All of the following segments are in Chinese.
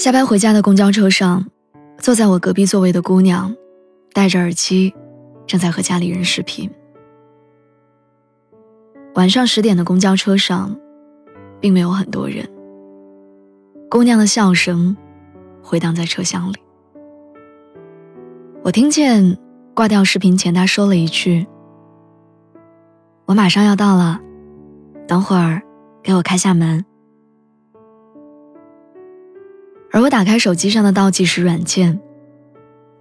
下班回家的公交车上，坐在我隔壁座位的姑娘，戴着耳机，正在和家里人视频。晚上十点的公交车上，并没有很多人。姑娘的笑声回荡在车厢里。我听见挂掉视频前，她说了一句：“我马上要到了，等会儿给我开下门。”而我打开手机上的倒计时软件，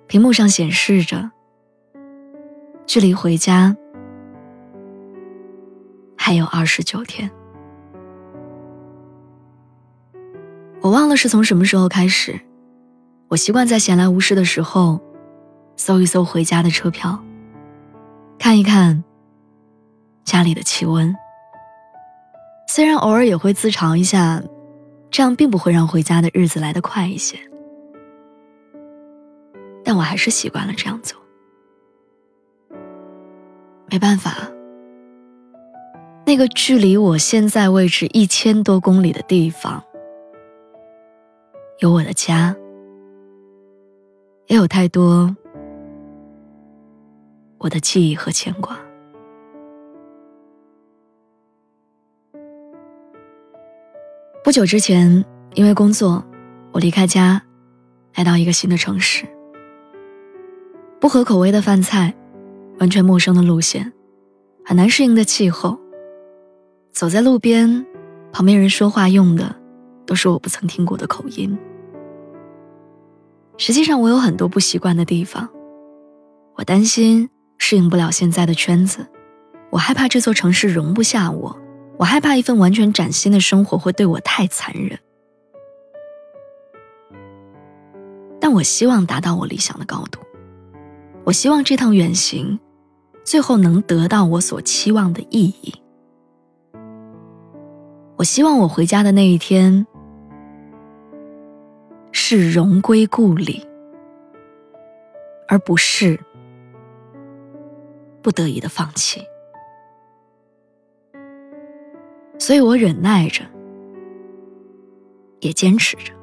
屏幕上显示着，距离回家还有二十九天。我忘了是从什么时候开始，我习惯在闲来无事的时候，搜一搜回家的车票，看一看家里的气温。虽然偶尔也会自嘲一下。这样并不会让回家的日子来得快一些，但我还是习惯了这样做。没办法，那个距离我现在位置一千多公里的地方，有我的家，也有太多我的记忆和牵挂。不久之前，因为工作，我离开家，来到一个新的城市。不合口味的饭菜，完全陌生的路线，很难适应的气候。走在路边，旁边人说话用的都是我不曾听过的口音。实际上，我有很多不习惯的地方。我担心适应不了现在的圈子，我害怕这座城市容不下我。我害怕一份完全崭新的生活会对我太残忍，但我希望达到我理想的高度。我希望这趟远行，最后能得到我所期望的意义。我希望我回家的那一天，是荣归故里，而不是不得已的放弃。所以我忍耐着，也坚持着。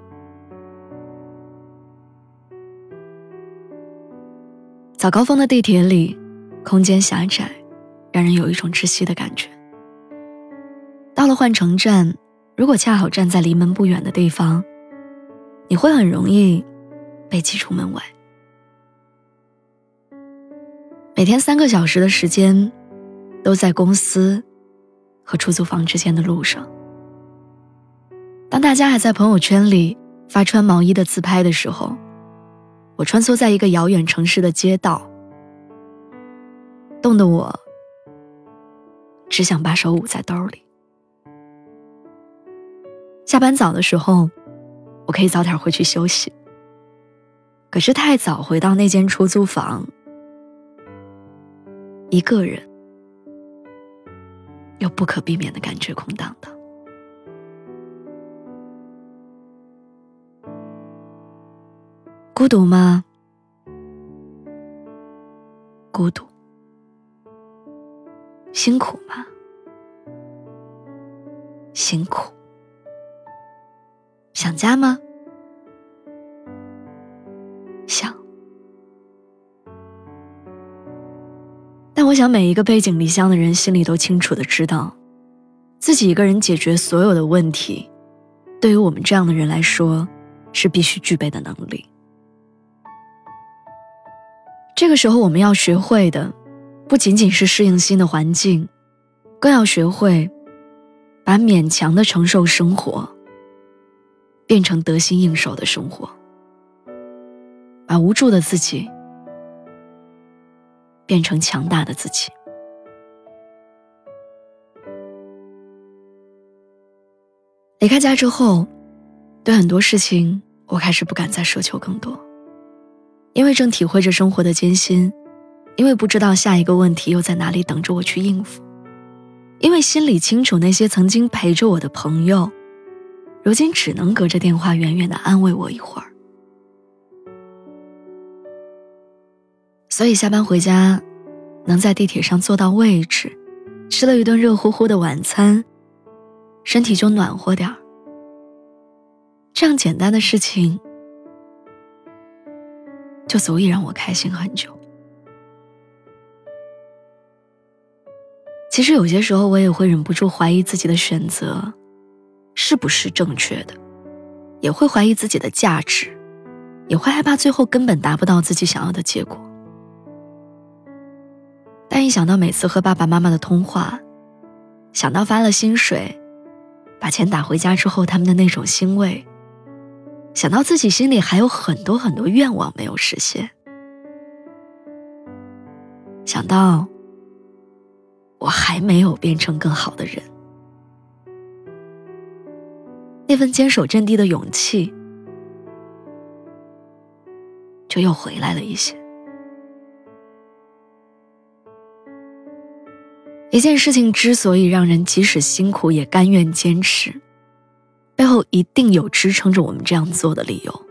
早高峰的地铁里，空间狭窄，让人有一种窒息的感觉。到了换乘站，如果恰好站在离门不远的地方，你会很容易被挤出门外。每天三个小时的时间，都在公司。和出租房之间的路上，当大家还在朋友圈里发穿毛衣的自拍的时候，我穿梭在一个遥远城市的街道，冻得我只想把手捂在兜里。下班早的时候，我可以早点回去休息，可是太早回到那间出租房，一个人。又不可避免的感觉空荡荡，孤独吗？孤独，辛苦吗？辛苦，想家吗？我想，每一个背井离乡的人心里都清楚的知道，自己一个人解决所有的问题，对于我们这样的人来说，是必须具备的能力。这个时候，我们要学会的，不仅仅是适应新的环境，更要学会，把勉强的承受生活，变成得心应手的生活，把无助的自己。变成强大的自己。离开家之后，对很多事情我开始不敢再奢求更多，因为正体会着生活的艰辛，因为不知道下一个问题又在哪里等着我去应付，因为心里清楚那些曾经陪着我的朋友，如今只能隔着电话远远的安慰我一会儿。所以下班回家，能在地铁上坐到位置，吃了一顿热乎乎的晚餐。身体就暖和点儿，这样简单的事情就足以让我开心很久。其实有些时候，我也会忍不住怀疑自己的选择是不是正确的，也会怀疑自己的价值，也会害怕最后根本达不到自己想要的结果。但一想到每次和爸爸妈妈的通话，想到发了薪水。把钱打回家之后，他们的那种欣慰，想到自己心里还有很多很多愿望没有实现，想到我还没有变成更好的人，那份坚守阵地的勇气就又回来了一些。一件事情之所以让人即使辛苦也甘愿坚持，背后一定有支撑着我们这样做的理由。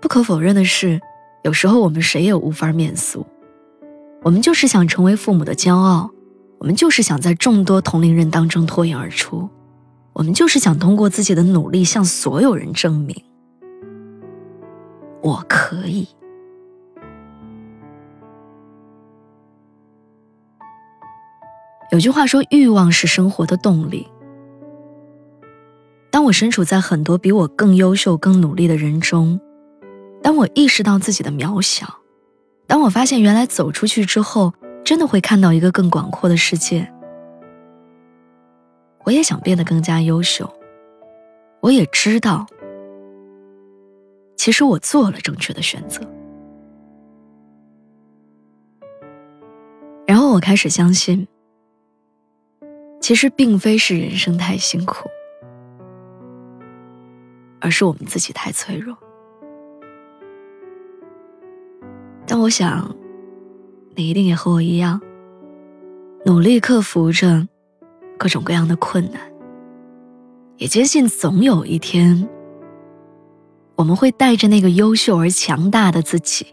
不可否认的是，有时候我们谁也无法免俗，我们就是想成为父母的骄傲，我们就是想在众多同龄人当中脱颖而出，我们就是想通过自己的努力向所有人证明，我可以。有句话说，欲望是生活的动力。当我身处在很多比我更优秀、更努力的人中，当我意识到自己的渺小，当我发现原来走出去之后，真的会看到一个更广阔的世界，我也想变得更加优秀。我也知道，其实我做了正确的选择。然后我开始相信。其实并非是人生太辛苦，而是我们自己太脆弱。但我想，你一定也和我一样，努力克服着各种各样的困难，也坚信总有一天，我们会带着那个优秀而强大的自己，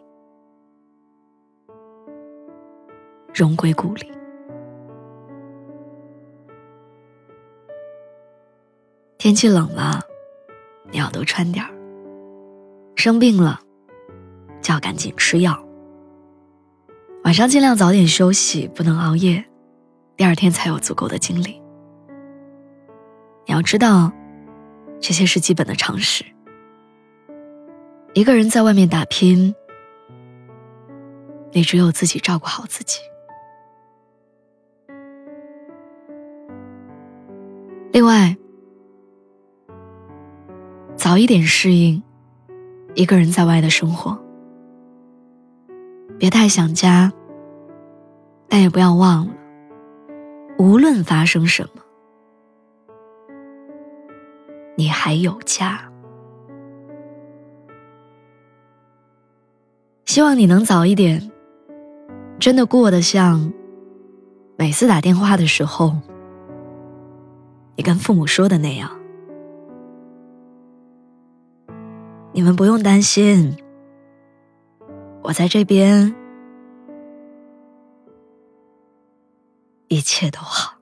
荣归故里。天气冷了，你要多穿点儿。生病了，就要赶紧吃药。晚上尽量早点休息，不能熬夜，第二天才有足够的精力。你要知道，这些是基本的常识。一个人在外面打拼，你只有自己照顾好自己。另外。早一点适应一个人在外的生活，别太想家，但也不要忘了，无论发生什么，你还有家。希望你能早一点，真的过得像每次打电话的时候，你跟父母说的那样。你们不用担心，我在这边，一切都好。